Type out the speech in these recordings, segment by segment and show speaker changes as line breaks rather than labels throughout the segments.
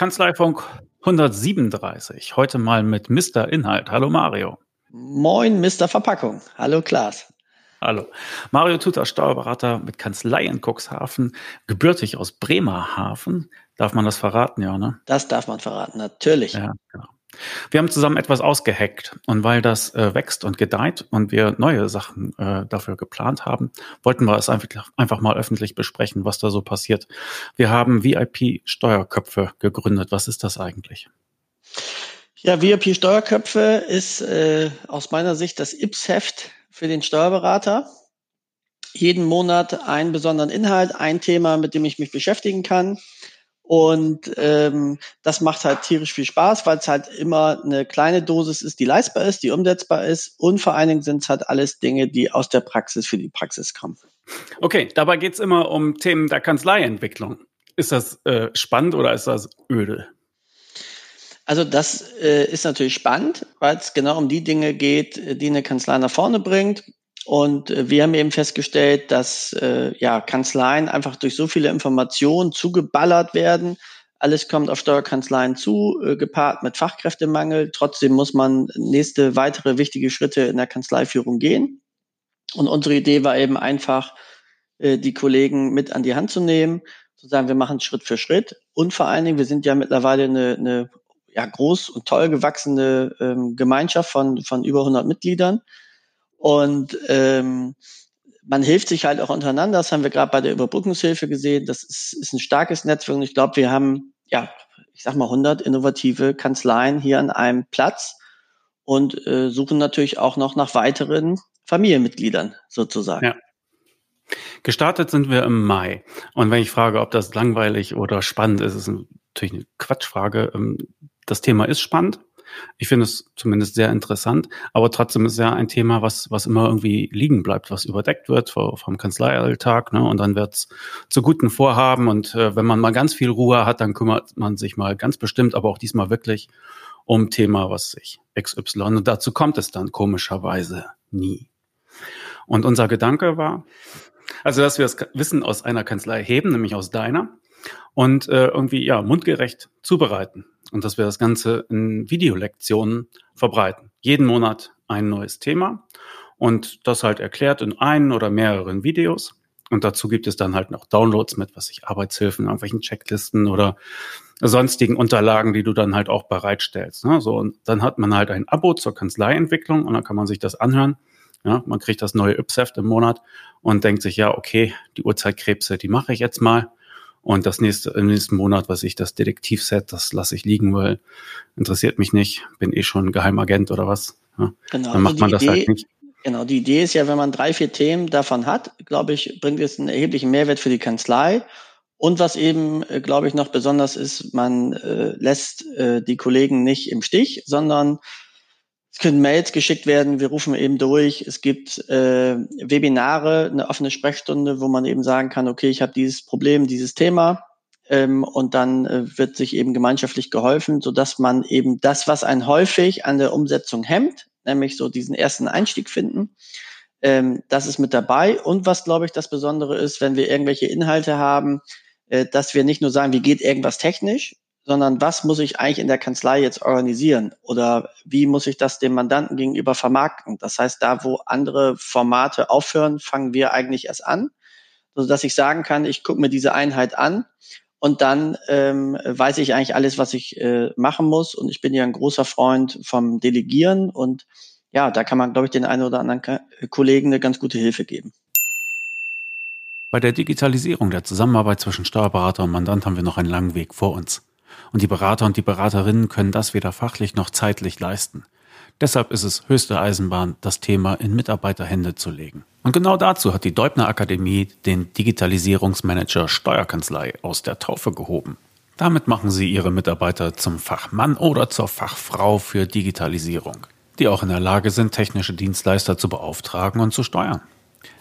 Kanzleifunk 137. Heute mal mit Mr. Inhalt. Hallo Mario.
Moin, Mr. Verpackung. Hallo Klaas.
Hallo. Mario Tutor, Steuerberater mit Kanzlei in Cuxhaven, gebürtig aus Bremerhaven. Darf man das verraten, ja, ne?
Das darf man verraten, natürlich.
Ja, genau. Wir haben zusammen etwas ausgeheckt und weil das äh, wächst und gedeiht und wir neue Sachen äh, dafür geplant haben, wollten wir es einfach, einfach mal öffentlich besprechen, was da so passiert. Wir haben VIP-Steuerköpfe gegründet. Was ist das eigentlich?
Ja, VIP Steuerköpfe ist äh, aus meiner Sicht das Ips-Heft für den Steuerberater. Jeden Monat einen besonderen Inhalt, ein Thema, mit dem ich mich beschäftigen kann. Und ähm, das macht halt tierisch viel Spaß, weil es halt immer eine kleine Dosis ist, die leistbar ist, die umsetzbar ist. Und vor allen Dingen sind es halt alles Dinge, die aus der Praxis für die Praxis kommen.
Okay, dabei geht es immer um Themen der Kanzleientwicklung. Ist das äh, spannend oder ist das öde?
Also das äh, ist natürlich spannend, weil es genau um die Dinge geht, die eine Kanzlei nach vorne bringt. Und äh, wir haben eben festgestellt, dass äh, ja, Kanzleien einfach durch so viele Informationen zugeballert werden. Alles kommt auf Steuerkanzleien zu, äh, gepaart mit Fachkräftemangel. Trotzdem muss man nächste weitere wichtige Schritte in der Kanzleiführung gehen. Und unsere Idee war eben einfach, äh, die Kollegen mit an die Hand zu nehmen, zu sagen, wir machen Schritt für Schritt. Und vor allen Dingen, wir sind ja mittlerweile eine, eine ja, groß und toll gewachsene ähm, Gemeinschaft von, von über 100 Mitgliedern. Und ähm, man hilft sich halt auch untereinander. Das haben wir gerade bei der Überbrückungshilfe gesehen. Das ist, ist ein starkes Netzwerk. Und ich glaube, wir haben, ja, ich sag mal 100 innovative Kanzleien hier an einem Platz und äh, suchen natürlich auch noch nach weiteren Familienmitgliedern sozusagen. Ja.
Gestartet sind wir im Mai. Und wenn ich frage, ob das langweilig oder spannend ist, ist natürlich eine Quatschfrage. Ähm, das Thema ist spannend. Ich finde es zumindest sehr interessant, aber trotzdem ist ja ein Thema, was, was immer irgendwie liegen bleibt, was überdeckt wird vom Kanzleialltag, ne? Und dann wird es zu guten Vorhaben und äh, wenn man mal ganz viel Ruhe hat, dann kümmert man sich mal ganz bestimmt, aber auch diesmal wirklich um Thema, was sich XY und dazu kommt es dann komischerweise nie. Und unser Gedanke war, also dass wir das Wissen aus einer Kanzlei heben, nämlich aus deiner, und äh, irgendwie ja mundgerecht zubereiten und dass wir das Ganze in Videolektionen verbreiten. Jeden Monat ein neues Thema und das halt erklärt in einen oder mehreren Videos. Und dazu gibt es dann halt noch Downloads mit, was ich Arbeitshilfen, irgendwelchen Checklisten oder sonstigen Unterlagen, die du dann halt auch bereitstellst. Ne? So, und dann hat man halt ein Abo zur Kanzleientwicklung und dann kann man sich das anhören. Ja, man kriegt das neue Ypseft im Monat und denkt sich, ja, okay, die Uhrzeitkrebse, die mache ich jetzt mal. Und das nächste, im nächsten Monat, was ich das Detektivset, das lasse ich liegen, weil interessiert mich nicht, bin eh schon Geheimagent oder was. Ja,
genau, dann macht also man das halt Idee, halt nicht. Genau, die Idee ist ja, wenn man drei, vier Themen davon hat, glaube ich, bringt es einen erheblichen Mehrwert für die Kanzlei. Und was eben, äh, glaube ich, noch besonders ist, man äh, lässt äh, die Kollegen nicht im Stich, sondern es können Mails geschickt werden, wir rufen eben durch. Es gibt äh, Webinare, eine offene Sprechstunde, wo man eben sagen kann, okay, ich habe dieses Problem, dieses Thema. Ähm, und dann äh, wird sich eben gemeinschaftlich geholfen, so dass man eben das, was einen häufig an der Umsetzung hemmt, nämlich so diesen ersten Einstieg finden, ähm, das ist mit dabei. Und was, glaube ich, das Besondere ist, wenn wir irgendwelche Inhalte haben, äh, dass wir nicht nur sagen, wie geht irgendwas technisch, sondern was muss ich eigentlich in der Kanzlei jetzt organisieren oder wie muss ich das dem Mandanten gegenüber vermarkten? Das heißt, da wo andere Formate aufhören, fangen wir eigentlich erst an, so dass ich sagen kann, ich gucke mir diese Einheit an und dann ähm, weiß ich eigentlich alles, was ich äh, machen muss. Und ich bin ja ein großer Freund vom Delegieren und ja, da kann man, glaube ich, den einen oder anderen Kollegen eine ganz gute Hilfe geben.
Bei der Digitalisierung der Zusammenarbeit zwischen Steuerberater und Mandant haben wir noch einen langen Weg vor uns. Und die Berater und die Beraterinnen können das weder fachlich noch zeitlich leisten. Deshalb ist es höchste Eisenbahn, das Thema in Mitarbeiterhände zu legen. Und genau dazu hat die Deubner Akademie den Digitalisierungsmanager Steuerkanzlei aus der Taufe gehoben. Damit machen sie ihre Mitarbeiter zum Fachmann oder zur Fachfrau für Digitalisierung, die auch in der Lage sind, technische Dienstleister zu beauftragen und zu steuern.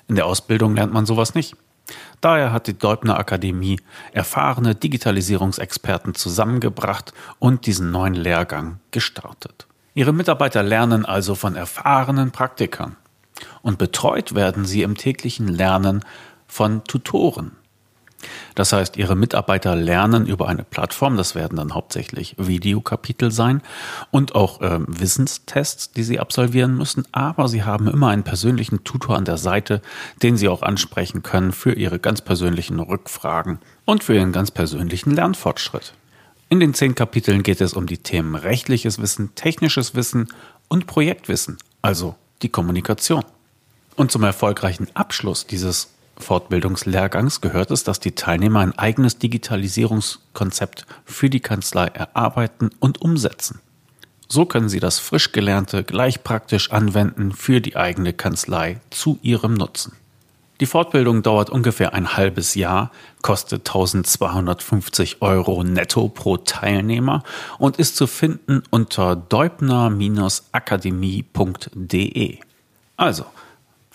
In der Ausbildung lernt man sowas nicht. Daher hat die Deubner Akademie erfahrene Digitalisierungsexperten zusammengebracht und diesen neuen Lehrgang gestartet. Ihre Mitarbeiter lernen also von erfahrenen Praktikern. Und betreut werden sie im täglichen Lernen von Tutoren. Das heißt, Ihre Mitarbeiter lernen über eine Plattform, das werden dann hauptsächlich Videokapitel sein und auch äh, Wissenstests, die Sie absolvieren müssen, aber Sie haben immer einen persönlichen Tutor an der Seite, den Sie auch ansprechen können für Ihre ganz persönlichen Rückfragen und für Ihren ganz persönlichen Lernfortschritt. In den zehn Kapiteln geht es um die Themen rechtliches Wissen, technisches Wissen und Projektwissen, also die Kommunikation. Und zum erfolgreichen Abschluss dieses Fortbildungslehrgangs gehört es, dass die Teilnehmer ein eigenes Digitalisierungskonzept für die Kanzlei erarbeiten und umsetzen. So können sie das frisch Gelernte gleich praktisch anwenden für die eigene Kanzlei zu ihrem Nutzen. Die Fortbildung dauert ungefähr ein halbes Jahr, kostet 1250 Euro netto pro Teilnehmer und ist zu finden unter deubner-akademie.de. Also,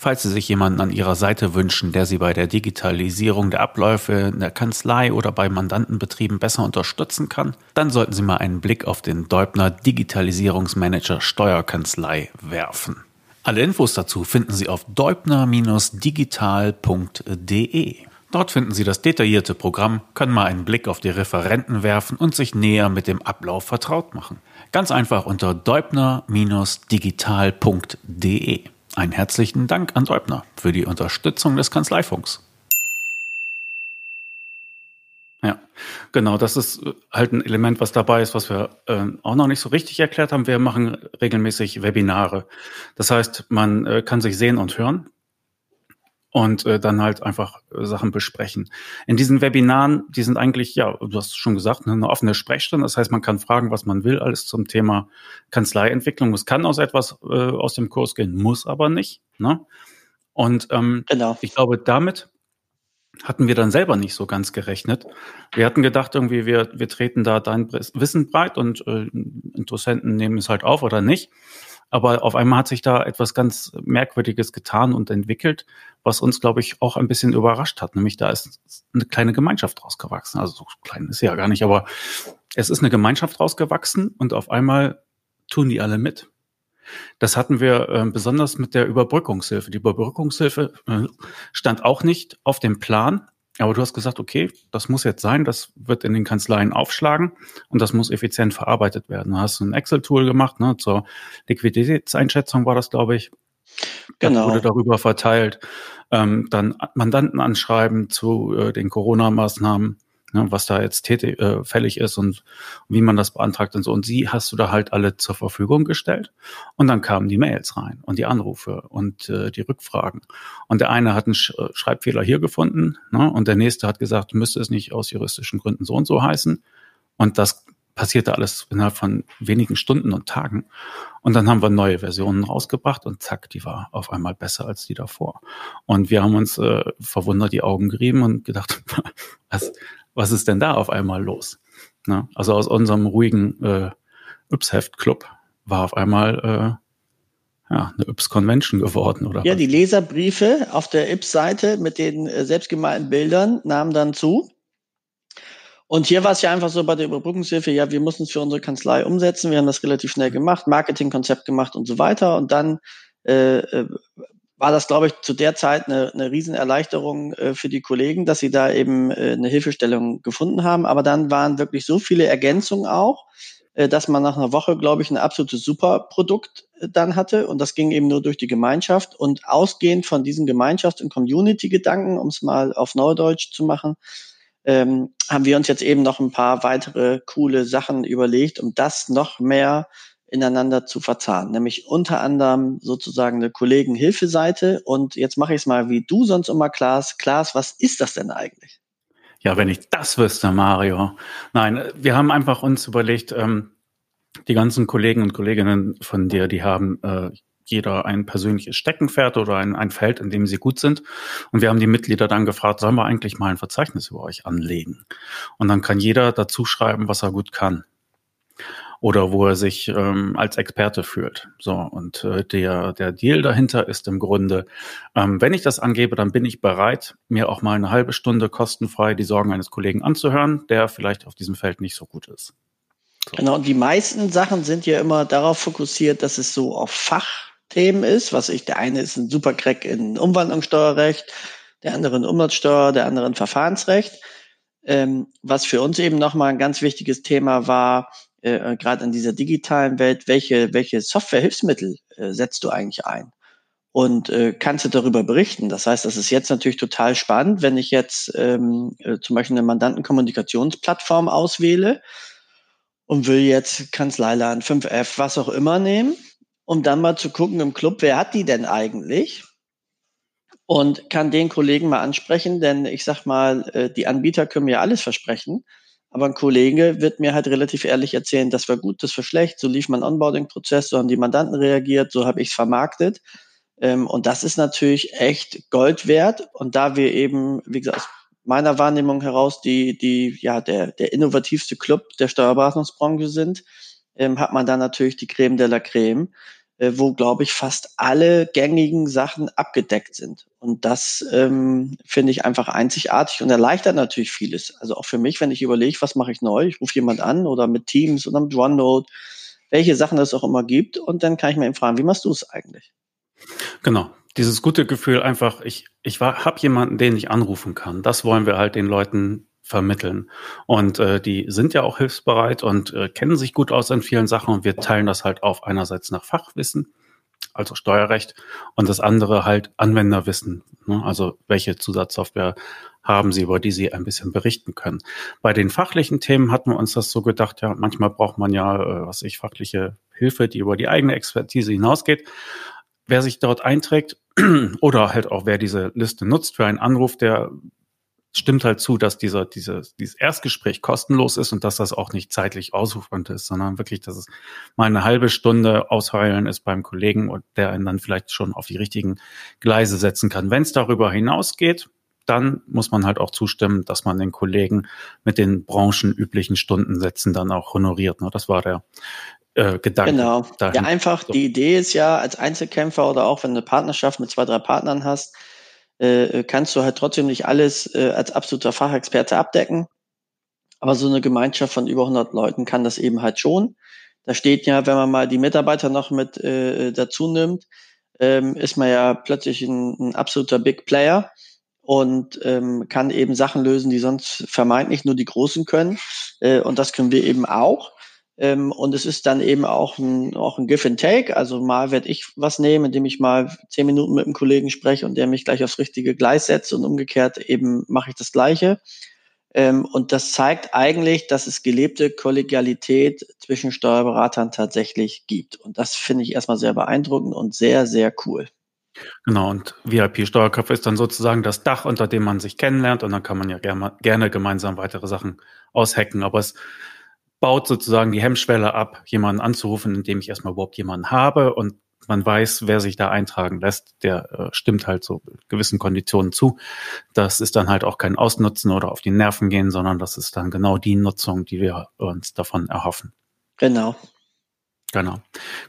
Falls Sie sich jemanden an Ihrer Seite wünschen, der Sie bei der Digitalisierung der Abläufe in der Kanzlei oder bei Mandantenbetrieben besser unterstützen kann, dann sollten Sie mal einen Blick auf den Deubner Digitalisierungsmanager Steuerkanzlei werfen. Alle Infos dazu finden Sie auf deubner-digital.de. Dort finden Sie das detaillierte Programm, können mal einen Blick auf die Referenten werfen und sich näher mit dem Ablauf vertraut machen. Ganz einfach unter deubner-digital.de. Einen herzlichen Dank an Säubner für die Unterstützung des Kanzleifunks. Ja, genau, das ist halt ein Element, was dabei ist, was wir äh, auch noch nicht so richtig erklärt haben. Wir machen regelmäßig Webinare. Das heißt, man äh, kann sich sehen und hören und äh, dann halt einfach äh, Sachen besprechen. In diesen Webinaren, die sind eigentlich, ja, du hast schon gesagt, ne, eine offene Sprechstunde. Das heißt, man kann fragen, was man will, alles zum Thema Kanzleientwicklung. Es kann aus etwas äh, aus dem Kurs gehen, muss aber nicht. Ne? Und ähm, genau. ich glaube, damit hatten wir dann selber nicht so ganz gerechnet. Wir hatten gedacht, irgendwie, wir, wir treten da dein Wissen breit und äh, Interessenten nehmen es halt auf oder nicht. Aber auf einmal hat sich da etwas ganz Merkwürdiges getan und entwickelt, was uns, glaube ich, auch ein bisschen überrascht hat. Nämlich da ist eine kleine Gemeinschaft rausgewachsen. Also so klein ist sie ja gar nicht, aber es ist eine Gemeinschaft rausgewachsen und auf einmal tun die alle mit. Das hatten wir äh, besonders mit der Überbrückungshilfe. Die Überbrückungshilfe äh, stand auch nicht auf dem Plan, aber du hast gesagt, okay, das muss jetzt sein, das wird in den Kanzleien aufschlagen und das muss effizient verarbeitet werden. Du hast ein Excel-Tool gemacht, ne, zur Liquiditätseinschätzung war das, glaube ich. Genau. Das wurde darüber verteilt. Ähm, dann Mandanten anschreiben zu äh, den Corona-Maßnahmen ne, was da jetzt tätig, äh, fällig ist und wie man das beantragt und so. Und sie hast du da halt alle zur Verfügung gestellt. Und dann kamen die Mails rein und die Anrufe und äh, die Rückfragen. Und der eine hat einen Sch äh, Schreibfehler hier gefunden ne, und der nächste hat gesagt, müsste es nicht aus juristischen Gründen so und so heißen. Und das passierte alles innerhalb von wenigen Stunden und Tagen. Und dann haben wir neue Versionen rausgebracht und zack, die war auf einmal besser als die davor. Und wir haben uns äh, verwundert die Augen gerieben und gedacht, was, was ist denn da auf einmal los? Na, also aus unserem ruhigen äh, Yps-Heft-Club war auf einmal äh, ja, eine Yps-Convention geworden, oder?
Ja, die Leserbriefe auf der Yps-Seite mit den äh, selbstgemalten Bildern nahmen dann zu. Und hier war es ja einfach so bei der Überbrückungshilfe, ja, wir mussten es für unsere Kanzlei umsetzen, wir haben das relativ schnell gemacht, Marketingkonzept gemacht und so weiter. Und dann äh, äh war das, glaube ich, zu der Zeit eine, eine Riesenerleichterung äh, für die Kollegen, dass sie da eben äh, eine Hilfestellung gefunden haben. Aber dann waren wirklich so viele Ergänzungen auch, äh, dass man nach einer Woche, glaube ich, ein absolutes Superprodukt äh, dann hatte. Und das ging eben nur durch die Gemeinschaft. Und ausgehend von diesen Gemeinschafts- und Community-Gedanken, um es mal auf Neudeutsch zu machen, ähm, haben wir uns jetzt eben noch ein paar weitere coole Sachen überlegt, um das noch mehr ineinander zu verzahnen, nämlich unter anderem sozusagen eine Kollegenhilfeseite. Und jetzt mache ich es mal wie du sonst immer, Klaas. Klaas, was ist das denn eigentlich?
Ja, wenn ich das wüsste, Mario. Nein, wir haben einfach uns überlegt, ähm, die ganzen Kollegen und Kolleginnen von dir, die haben äh, jeder ein persönliches Steckenpferd oder ein, ein Feld, in dem sie gut sind. Und wir haben die Mitglieder dann gefragt, sollen wir eigentlich mal ein Verzeichnis über euch anlegen? Und dann kann jeder dazu schreiben, was er gut kann oder wo er sich ähm, als Experte fühlt. So, und äh, der, der Deal dahinter ist im Grunde, ähm, wenn ich das angebe, dann bin ich bereit, mir auch mal eine halbe Stunde kostenfrei die Sorgen eines Kollegen anzuhören, der vielleicht auf diesem Feld nicht so gut ist.
So. Genau, und die meisten Sachen sind ja immer darauf fokussiert, dass es so auf Fach Fachthemen ist, was ich, der eine ist ein Supercrack in Umwandlungssteuerrecht, der andere in Umsatzsteuer, der andere in Verfahrensrecht. Ähm, was für uns eben nochmal ein ganz wichtiges Thema war, äh, gerade in dieser digitalen Welt, welche, welche Software-Hilfsmittel äh, setzt du eigentlich ein? Und äh, kannst du darüber berichten? Das heißt, das ist jetzt natürlich total spannend, wenn ich jetzt ähm, äh, zum Beispiel eine Mandantenkommunikationsplattform auswähle und will jetzt Kanzleiland 5F, was auch immer nehmen, um dann mal zu gucken im Club, wer hat die denn eigentlich? Und kann den Kollegen mal ansprechen, denn ich sag mal, äh, die Anbieter können mir alles versprechen. Aber ein Kollege wird mir halt relativ ehrlich erzählen, das war gut, das war schlecht, so lief mein Onboarding-Prozess, so haben die Mandanten reagiert, so habe ich es vermarktet. Ähm, und das ist natürlich echt Gold wert. Und da wir eben, wie gesagt, aus meiner Wahrnehmung heraus die, die, ja, der, der innovativste Club der Steuerberatungsbranche sind, ähm, hat man da natürlich die Creme de la Creme, wo, glaube ich, fast alle gängigen Sachen abgedeckt sind. Und das ähm, finde ich einfach einzigartig und erleichtert natürlich vieles. Also auch für mich, wenn ich überlege, was mache ich neu, ich rufe jemand an oder mit Teams oder mit OneNote, welche Sachen es auch immer gibt, und dann kann ich mir eben fragen, wie machst du es eigentlich?
Genau. Dieses gute Gefühl einfach, ich, ich habe jemanden, den ich anrufen kann. Das wollen wir halt den Leuten vermitteln. Und äh, die sind ja auch hilfsbereit und äh, kennen sich gut aus in vielen Sachen und wir teilen das halt auf einerseits nach Fachwissen, also Steuerrecht, und das andere halt Anwenderwissen. Ne? Also welche Zusatzsoftware haben sie, über die sie ein bisschen berichten können. Bei den fachlichen Themen hatten wir uns das so gedacht, ja, manchmal braucht man ja, äh, was ich, fachliche Hilfe, die über die eigene Expertise hinausgeht. Wer sich dort einträgt oder halt auch wer diese Liste nutzt für einen Anruf, der stimmt halt zu, dass dieser, diese, dieses Erstgespräch kostenlos ist und dass das auch nicht zeitlich ausufernd ist, sondern wirklich, dass es mal eine halbe Stunde ausheulen ist beim Kollegen und der einen dann vielleicht schon auf die richtigen Gleise setzen kann. Wenn es darüber hinausgeht, dann muss man halt auch zustimmen, dass man den Kollegen mit den branchenüblichen Stundensätzen dann auch honoriert. Ne? Das war der äh, Gedanke.
Genau. Dahin. Ja, einfach, so. die Idee ist ja, als Einzelkämpfer oder auch wenn du eine Partnerschaft mit zwei, drei Partnern hast, äh, kannst du halt trotzdem nicht alles äh, als absoluter Fachexperte abdecken. Aber so eine Gemeinschaft von über 100 Leuten kann das eben halt schon. Da steht ja, wenn man mal die Mitarbeiter noch mit äh, dazu nimmt, ähm, ist man ja plötzlich ein, ein absoluter Big Player und ähm, kann eben Sachen lösen, die sonst vermeintlich nur die Großen können. Äh, und das können wir eben auch. Ähm, und es ist dann eben auch ein, auch ein Give and Take. Also mal werde ich was nehmen, indem ich mal zehn Minuten mit einem Kollegen spreche und der mich gleich aufs richtige Gleis setzt und umgekehrt eben mache ich das Gleiche. Ähm, und das zeigt eigentlich, dass es gelebte Kollegialität zwischen Steuerberatern tatsächlich gibt. Und das finde ich erstmal sehr beeindruckend und sehr, sehr cool.
Genau, und VIP-Steuerköpfe ist dann sozusagen das Dach, unter dem man sich kennenlernt und dann kann man ja gerne, gerne gemeinsam weitere Sachen aushacken. Aber es baut sozusagen die Hemmschwelle ab, jemanden anzurufen, indem ich erstmal überhaupt jemanden habe und man weiß, wer sich da eintragen lässt, der äh, stimmt halt so gewissen Konditionen zu. Das ist dann halt auch kein Ausnutzen oder auf die Nerven gehen, sondern das ist dann genau die Nutzung, die wir uns davon erhoffen.
Genau.
Genau.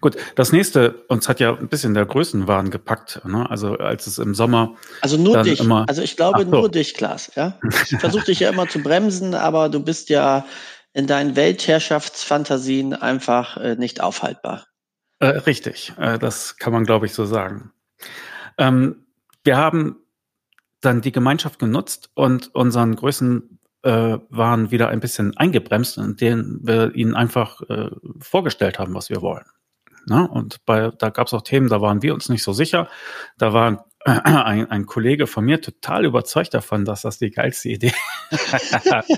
Gut, das nächste, uns hat ja ein bisschen der Größenwahn gepackt, ne? Also als es im Sommer.
Also nur dich. Immer, also ich glaube so. nur dich, Klaas, ja. Ich versuche dich ja immer zu bremsen, aber du bist ja in deinen Weltherrschaftsfantasien einfach äh, nicht aufhaltbar.
Äh, richtig, äh, das kann man, glaube ich, so sagen. Ähm, wir haben dann die Gemeinschaft genutzt und unseren Größen äh, waren wieder ein bisschen eingebremst, indem wir ihnen einfach äh, vorgestellt haben, was wir wollen. Ne? Und bei, da gab es auch Themen, da waren wir uns nicht so sicher. Da war ein, ein Kollege von mir total überzeugt davon, dass das die geilste Idee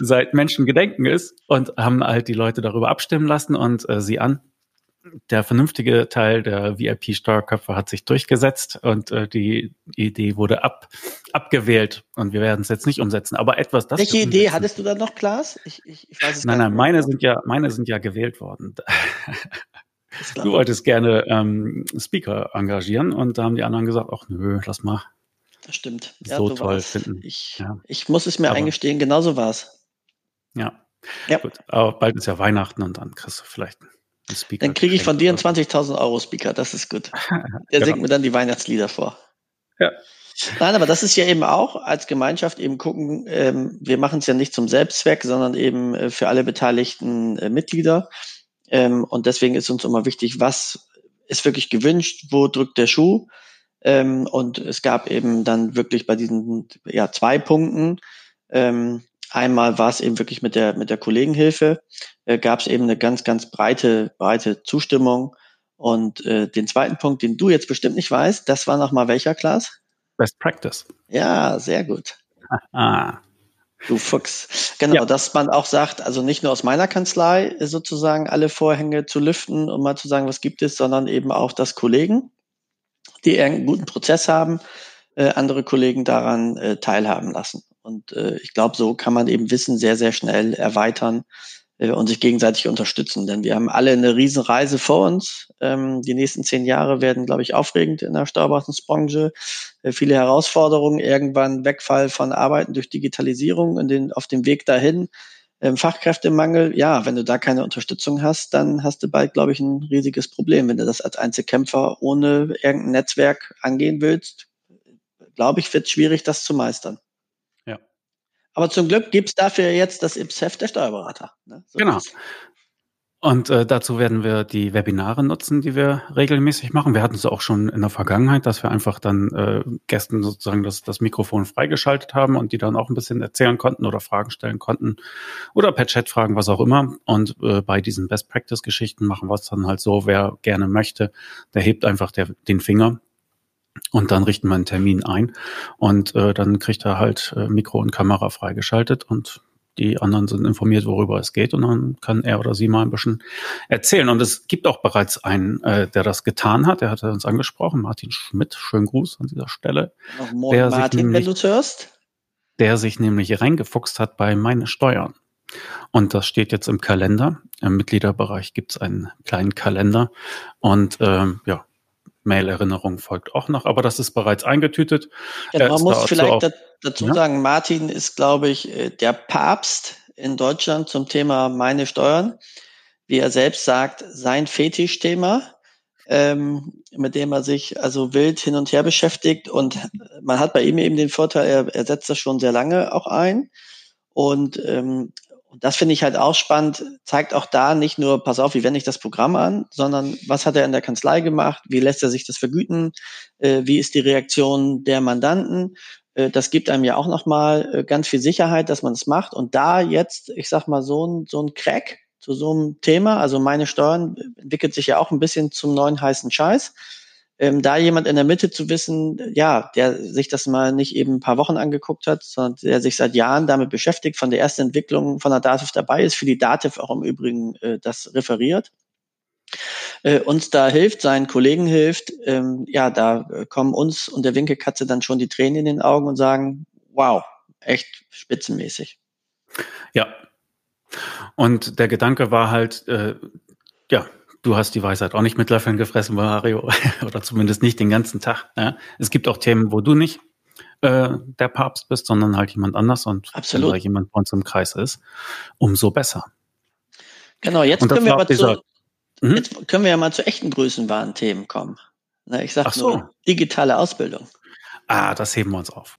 seit Menschengedenken ist und haben halt die Leute darüber abstimmen lassen und äh, sie an. Der vernünftige Teil der VIP-Steuerköpfe hat sich durchgesetzt und äh, die Idee wurde ab, abgewählt und wir werden es jetzt nicht umsetzen. Aber etwas, das
Welche Idee hattest du da noch, Klaas?
Ich, ich, ich weiß es nein, nein, meine sind ja, meine sind ja gewählt worden. Du wolltest gerne ähm, Speaker engagieren und da haben die anderen gesagt, ach nö, lass mal.
Das stimmt.
Ja, so toll war's. finden.
Ich, ja. ich muss es mir Aber, eingestehen, genauso war es.
Ja. ja. Gut. Aber bald ist ja Weihnachten und dann kriegst du vielleicht
einen Speaker. Dann kriege ich von dir einen 20.000 Euro Speaker, das ist gut. Der genau. singt mir dann die Weihnachtslieder vor. Ja. Nein, aber das ist ja eben auch als Gemeinschaft eben gucken, ähm, wir machen es ja nicht zum Selbstzweck, sondern eben äh, für alle beteiligten äh, Mitglieder. Ähm, und deswegen ist uns immer wichtig, was ist wirklich gewünscht, wo drückt der Schuh. Ähm, und es gab eben dann wirklich bei diesen ja, zwei Punkten, ähm, einmal war es eben wirklich mit der, mit der Kollegenhilfe, äh, gab es eben eine ganz, ganz breite, breite Zustimmung. Und äh, den zweiten Punkt, den du jetzt bestimmt nicht weißt, das war nochmal welcher, Klaas?
Best Practice.
Ja, sehr gut. ah. Du Fuchs. Genau, ja. dass man auch sagt, also nicht nur aus meiner Kanzlei sozusagen alle Vorhänge zu lüften und mal zu sagen, was gibt es, sondern eben auch, dass Kollegen, die einen guten Prozess haben, äh, andere Kollegen daran äh, teilhaben lassen. Und äh, ich glaube, so kann man eben Wissen sehr, sehr schnell erweitern äh, und sich gegenseitig unterstützen. Denn wir haben alle eine Riesenreise vor uns. Ähm, die nächsten zehn Jahre werden, glaube ich, aufregend in der Steuerberatungsbranche. Äh, viele Herausforderungen, irgendwann Wegfall von Arbeiten durch Digitalisierung und den, auf dem Weg dahin. Ähm, Fachkräftemangel, ja, wenn du da keine Unterstützung hast, dann hast du bald, glaube ich, ein riesiges Problem. Wenn du das als Einzelkämpfer ohne irgendein Netzwerk angehen willst, glaube ich, wird es schwierig, das zu meistern. Aber zum Glück gibt es dafür jetzt das IPSEF der Steuerberater.
Ne? So genau. Und äh, dazu werden wir die Webinare nutzen, die wir regelmäßig machen. Wir hatten es auch schon in der Vergangenheit, dass wir einfach dann äh, Gästen sozusagen das, das Mikrofon freigeschaltet haben und die dann auch ein bisschen erzählen konnten oder Fragen stellen konnten oder per Chat fragen, was auch immer. Und äh, bei diesen Best Practice Geschichten machen wir es dann halt so, wer gerne möchte, der hebt einfach der, den Finger und dann richten wir einen Termin ein und äh, dann kriegt er halt äh, Mikro und Kamera freigeschaltet und die anderen sind informiert, worüber es geht und dann kann er oder sie mal ein bisschen erzählen. Und es gibt auch bereits einen, äh, der das getan hat, der hat uns angesprochen, Martin Schmidt, schönen Gruß an dieser Stelle.
Morgen, der Martin, nämlich, wenn du hörst.
Der sich nämlich reingefuchst hat bei meine Steuern. Und das steht jetzt im Kalender. Im Mitgliederbereich gibt es einen kleinen Kalender. Und ähm, ja, Mail-Erinnerung folgt auch noch, aber das ist bereits eingetütet.
Ja, man muss vielleicht auch, dazu ja? sagen, Martin ist, glaube ich, äh, der Papst in Deutschland zum Thema meine Steuern. Wie er selbst sagt, sein Fetischthema, ähm, mit dem er sich also wild hin und her beschäftigt. Und man hat bei ihm eben den Vorteil, er, er setzt das schon sehr lange auch ein. Und ähm, und das finde ich halt auch spannend, zeigt auch da nicht nur, pass auf, wie wende ich das Programm an, sondern was hat er in der Kanzlei gemacht, wie lässt er sich das vergüten, äh, wie ist die Reaktion der Mandanten. Äh, das gibt einem ja auch nochmal äh, ganz viel Sicherheit, dass man es macht. Und da jetzt, ich sag mal, so ein, so ein Crack zu so einem Thema, also meine Steuern entwickelt sich ja auch ein bisschen zum neuen heißen Scheiß ähm, da jemand in der Mitte zu wissen, ja, der sich das mal nicht eben ein paar Wochen angeguckt hat, sondern der sich seit Jahren damit beschäftigt, von der ersten Entwicklung von der Dativ dabei ist, für die Dativ auch im Übrigen äh, das referiert, äh, uns da hilft, seinen Kollegen hilft, ähm, ja, da kommen uns und der Winkelkatze dann schon die Tränen in den Augen und sagen, wow, echt spitzenmäßig.
Ja. Und der Gedanke war halt, äh, ja, du hast die Weisheit auch nicht mit Löffeln gefressen, Mario, oder zumindest nicht den ganzen Tag. Ja? Es gibt auch Themen, wo du nicht äh, der Papst bist, sondern halt jemand anders und
Absolut.
wenn jemand bei uns im Kreis ist, umso besser.
Genau, jetzt können, wir aber dieser, zu, mhm. jetzt können wir ja mal zu echten Größenwahn-Themen kommen. Na, ich sage so. nur digitale Ausbildung.
Ah, das heben wir uns auf.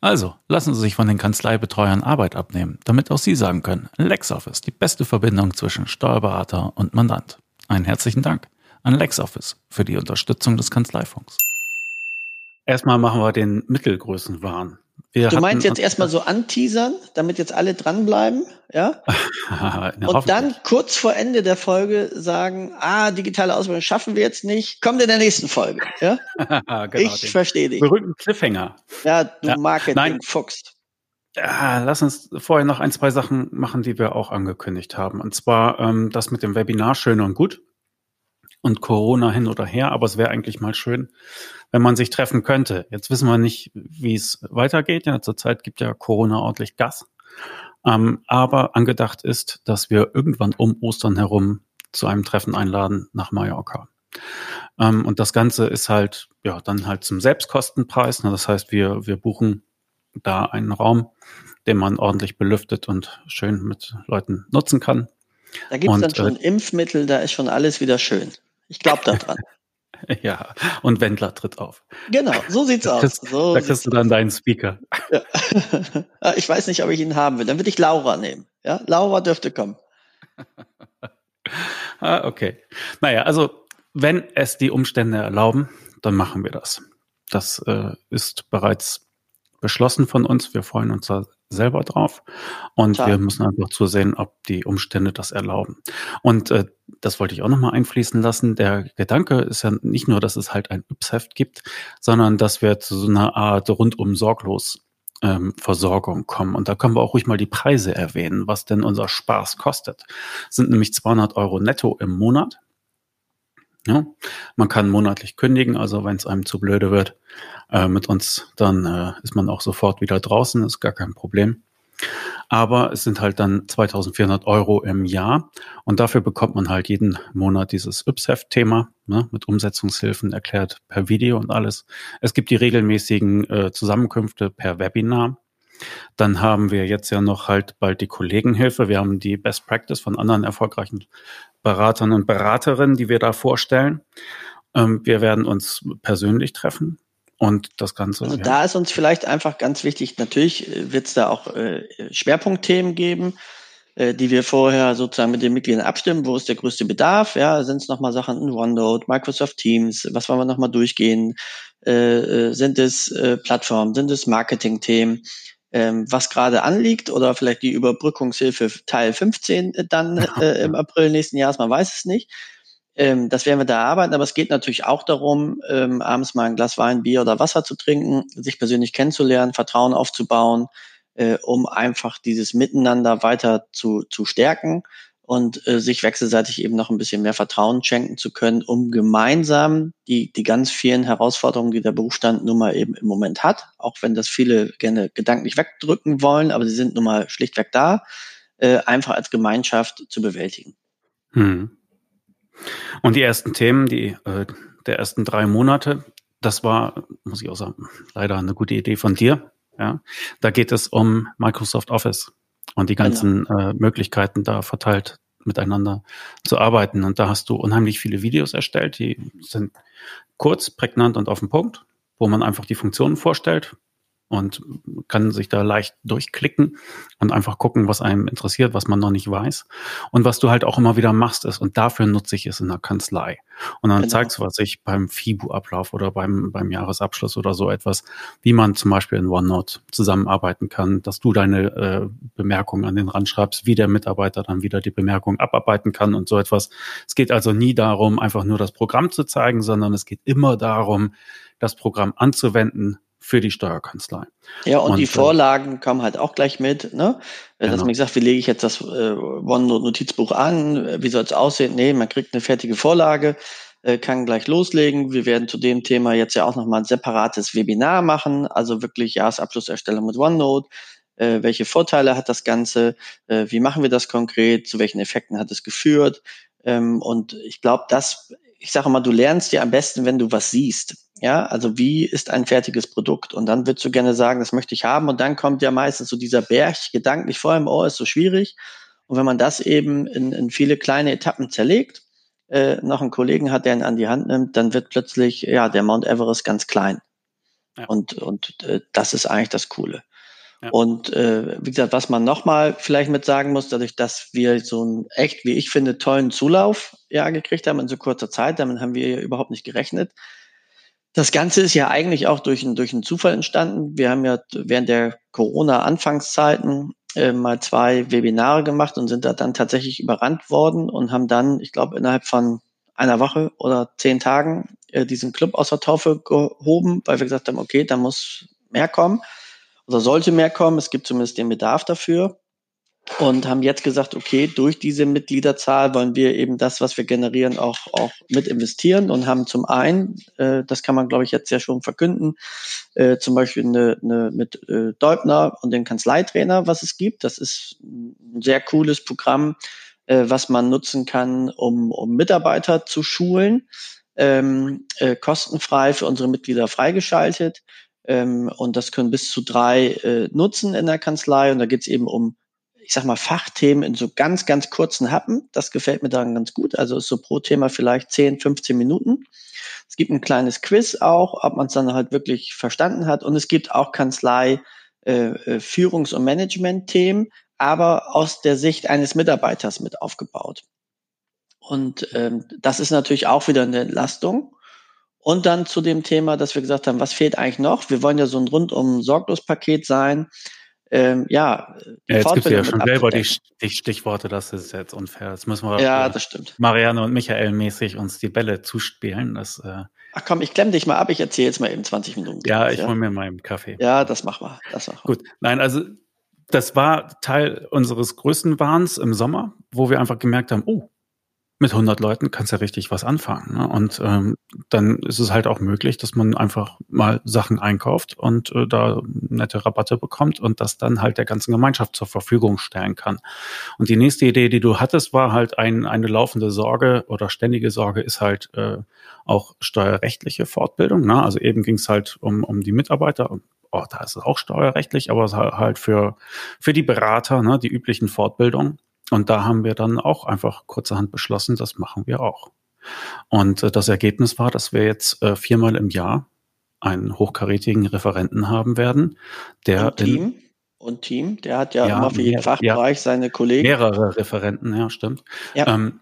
Also, lassen Sie sich von den Kanzleibetreuern Arbeit abnehmen, damit auch Sie sagen können, LexOffice, die beste Verbindung zwischen Steuerberater und Mandant. Einen herzlichen Dank an LexOffice für die Unterstützung des Kanzleifunks. Erstmal machen wir den Mittelgrößenwahn.
Wir du meinst jetzt erstmal so anteasern, damit jetzt alle dranbleiben, ja? und dann kurz vor Ende der Folge sagen, ah, digitale Ausbildung schaffen wir jetzt nicht, kommt in der nächsten Folge, ja? genau, ich verstehe dich.
Berühmten Cliffhanger.
Ja, du ja. Marketing-Fuchs.
Ja, lass uns vorher noch ein, zwei Sachen machen, die wir auch angekündigt haben. Und zwar ähm, das mit dem Webinar schön und gut und Corona hin oder her, aber es wäre eigentlich mal schön, wenn man sich treffen könnte. Jetzt wissen wir nicht, wie es weitergeht. Ja, zurzeit gibt ja Corona ordentlich Gas. Ähm, aber angedacht ist, dass wir irgendwann um Ostern herum zu einem Treffen einladen nach Mallorca. Ähm, und das Ganze ist halt, ja, dann halt zum Selbstkostenpreis. Ne? Das heißt, wir, wir buchen da einen Raum, den man ordentlich belüftet und schön mit Leuten nutzen kann.
Da gibt es dann schon äh, Impfmittel, da ist schon alles wieder schön. Ich glaube daran.
Ja, und Wendler tritt auf.
Genau, so sieht's aus. So
da kriegst du dann deinen Speaker. Ja.
Ich weiß nicht, ob ich ihn haben will. Dann würde ich Laura nehmen. Ja, Laura dürfte kommen.
ah, okay. Naja, also wenn es die Umstände erlauben, dann machen wir das. Das äh, ist bereits beschlossen von uns. Wir freuen uns da selber drauf. Und Klar. wir müssen einfach zusehen, ob die Umstände das erlauben. Und äh, das wollte ich auch nochmal einfließen lassen. Der Gedanke ist ja nicht nur, dass es halt ein Yps-Heft gibt, sondern dass wir zu so einer Art rundum sorglos ähm, Versorgung kommen. Und da können wir auch ruhig mal die Preise erwähnen, was denn unser Spaß kostet. Das sind nämlich 200 Euro netto im Monat. Ja, man kann monatlich kündigen, also wenn es einem zu blöde wird äh, mit uns, dann äh, ist man auch sofort wieder draußen, ist gar kein Problem. Aber es sind halt dann 2400 Euro im Jahr und dafür bekommt man halt jeden Monat dieses Yps-Heft-Thema ne, mit Umsetzungshilfen erklärt per Video und alles. Es gibt die regelmäßigen äh, Zusammenkünfte per Webinar. Dann haben wir jetzt ja noch halt bald die Kollegenhilfe. Wir haben die Best Practice von anderen erfolgreichen Beratern und Beraterinnen, die wir da vorstellen. Ähm, wir werden uns persönlich treffen und das Ganze.
Also ja. da ist uns vielleicht einfach ganz wichtig, natürlich äh, wird es da auch äh, Schwerpunktthemen geben, äh, die wir vorher sozusagen mit den Mitgliedern abstimmen. Wo ist der größte Bedarf? Ja, sind es nochmal Sachen in OneNote, Microsoft Teams, was wollen wir nochmal durchgehen? Äh, äh, sind es äh, Plattformen, sind es Marketing-Themen? Ähm, was gerade anliegt oder vielleicht die Überbrückungshilfe Teil 15 dann äh, im April nächsten Jahres, man weiß es nicht. Ähm, das werden wir da arbeiten, aber es geht natürlich auch darum, ähm, abends mal ein Glas Wein, Bier oder Wasser zu trinken, sich persönlich kennenzulernen, Vertrauen aufzubauen, äh, um einfach dieses Miteinander weiter zu, zu stärken und äh, sich wechselseitig eben noch ein bisschen mehr Vertrauen schenken zu können, um gemeinsam die, die ganz vielen Herausforderungen, die der Berufsstand nun mal eben im Moment hat, auch wenn das viele gerne gedanklich wegdrücken wollen, aber sie sind nun mal schlichtweg da, äh, einfach als Gemeinschaft zu bewältigen. Hm.
Und die ersten Themen, die äh, der ersten drei Monate, das war, muss ich auch sagen, leider eine gute Idee von dir. Ja, da geht es um Microsoft Office und die ganzen genau. äh, Möglichkeiten da verteilt miteinander zu arbeiten. Und da hast du unheimlich viele Videos erstellt, die sind kurz, prägnant und auf den Punkt, wo man einfach die Funktionen vorstellt, und kann sich da leicht durchklicken und einfach gucken, was einem interessiert, was man noch nicht weiß. Und was du halt auch immer wieder machst ist, und dafür nutze ich es in der Kanzlei. Und dann genau. zeigst du, was ich beim FIBU-Ablauf oder beim, beim Jahresabschluss oder so etwas, wie man zum Beispiel in OneNote zusammenarbeiten kann, dass du deine äh, Bemerkungen an den Rand schreibst, wie der Mitarbeiter dann wieder die Bemerkungen abarbeiten kann und so etwas. Es geht also nie darum, einfach nur das Programm zu zeigen, sondern es geht immer darum, das Programm anzuwenden, für die Steuerkanzlei.
Ja, und, und die äh, Vorlagen kommen halt auch gleich mit, ne? Genau. Dass man gesagt, wie lege ich jetzt das äh, OneNote-Notizbuch an, wie soll es aussehen? Nee, man kriegt eine fertige Vorlage, äh, kann gleich loslegen. Wir werden zu dem Thema jetzt ja auch nochmal ein separates Webinar machen, also wirklich Jahresabschlusserstellung mit OneNote. Äh, welche Vorteile hat das Ganze? Äh, wie machen wir das konkret? Zu welchen Effekten hat es geführt? Ähm, und ich glaube, das, ich sage mal, du lernst dir am besten, wenn du was siehst. Ja, also wie ist ein fertiges Produkt? Und dann würdest du gerne sagen, das möchte ich haben. Und dann kommt ja meistens so dieser Berg gedanklich vor im Ohr, ist so schwierig. Und wenn man das eben in, in viele kleine Etappen zerlegt, äh, noch einen Kollegen hat, der ihn an die Hand nimmt, dann wird plötzlich ja der Mount Everest ganz klein. Ja. Und, und äh, das ist eigentlich das Coole. Ja. Und äh, wie gesagt, was man nochmal vielleicht mit sagen muss, dadurch, dass wir so einen echt, wie ich finde, tollen Zulauf ja gekriegt haben in so kurzer Zeit, damit haben wir überhaupt nicht gerechnet, das Ganze ist ja eigentlich auch durch, einen durch einen Zufall entstanden. Wir haben ja während der Corona-Anfangszeiten äh, mal zwei Webinare gemacht und sind da dann tatsächlich überrannt worden und haben dann, ich glaube, innerhalb von einer Woche oder zehn Tagen äh, diesen Club aus der Taufe gehoben, weil wir gesagt haben, okay, da muss mehr kommen oder sollte mehr kommen. Es gibt zumindest den Bedarf dafür und haben jetzt gesagt, okay, durch diese Mitgliederzahl wollen wir eben das, was wir generieren, auch, auch mit investieren und haben zum einen, äh, das kann man, glaube ich, jetzt ja schon verkünden, äh, zum Beispiel eine, eine mit äh, Deubner und den Kanzleitrainer, was es gibt. Das ist ein sehr cooles Programm, äh, was man nutzen kann, um, um Mitarbeiter zu schulen, ähm, äh, kostenfrei für unsere Mitglieder freigeschaltet. Ähm, und das können bis zu drei äh, nutzen in der Kanzlei. Und da geht es eben um ich sag mal, Fachthemen in so ganz, ganz kurzen Happen. Das gefällt mir daran ganz gut. Also ist so pro Thema vielleicht 10, 15 Minuten. Es gibt ein kleines Quiz auch, ob man es dann halt wirklich verstanden hat. Und es gibt auch Kanzlei äh, äh, Führungs- und Management-Themen, aber aus der Sicht eines Mitarbeiters mit aufgebaut. Und ähm, das ist natürlich auch wieder eine Entlastung. Und dann zu dem Thema, dass wir gesagt haben, was fehlt eigentlich noch? Wir wollen ja so ein rundum sorglos Paket sein ähm, ja,
ja jetzt gibt es ja schon selber die, die, Stichworte, das ist jetzt unfair. Jetzt müssen wir
ja, das stimmt.
Marianne und Michael mäßig uns die Bälle zuspielen. Das, äh
Ach komm, ich klemm dich mal ab, ich erzähle jetzt mal eben 20 Minuten.
Ja, ich ja? hole mir mal einen Kaffee.
Ja, das machen wir. Das machen
wir. Gut, nein, also das war Teil unseres Größenwahns im Sommer, wo wir einfach gemerkt haben, oh, mit 100 Leuten kannst du ja richtig was anfangen. Ne? Und ähm, dann ist es halt auch möglich, dass man einfach mal Sachen einkauft und äh, da nette Rabatte bekommt und das dann halt der ganzen Gemeinschaft zur Verfügung stellen kann. Und die nächste Idee, die du hattest, war halt ein, eine laufende Sorge oder ständige Sorge ist halt äh, auch steuerrechtliche Fortbildung. Ne? Also eben ging es halt um, um die Mitarbeiter. Oh, da ist es auch steuerrechtlich, aber halt für, für die Berater, ne, die üblichen Fortbildungen. Und da haben wir dann auch einfach kurzerhand beschlossen, das machen wir auch. Und äh, das Ergebnis war, dass wir jetzt äh, viermal im Jahr einen hochkarätigen Referenten haben werden, der
und Team in, und Team, der hat ja, ja immer für jeden Fachbereich ja, seine Kollegen.
Mehrere Referenten, ja, stimmt. Ja. Ähm,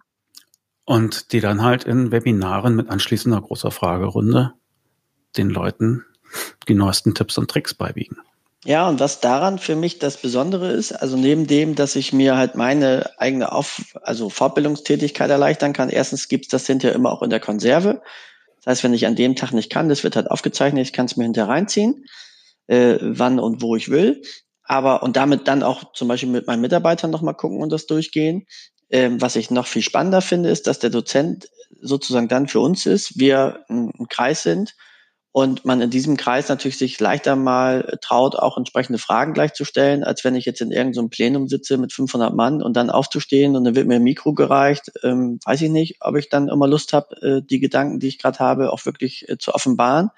und die dann halt in Webinaren mit anschließender großer Fragerunde den Leuten die neuesten Tipps und Tricks beibiegen.
Ja, und was daran für mich das Besondere ist, also neben dem, dass ich mir halt meine eigene Auf also Fortbildungstätigkeit erleichtern kann, erstens gibt's das hinterher immer auch in der Konserve. Das heißt, wenn ich an dem Tag nicht kann, das wird halt aufgezeichnet, ich kann es mir hinterher reinziehen, äh, wann und wo ich will. Aber und damit dann auch zum Beispiel mit meinen Mitarbeitern nochmal gucken und das durchgehen. Ähm, was ich noch viel spannender finde, ist, dass der Dozent sozusagen dann für uns ist, wir ein, ein Kreis sind und man in diesem Kreis natürlich sich leichter mal traut, auch entsprechende Fragen gleich zu stellen, als wenn ich jetzt in irgendeinem Plenum sitze mit 500 Mann und dann aufzustehen und dann wird mir ein Mikro gereicht. Ähm, weiß ich nicht, ob ich dann immer Lust habe, äh, die Gedanken, die ich gerade habe, auch wirklich äh, zu offenbaren.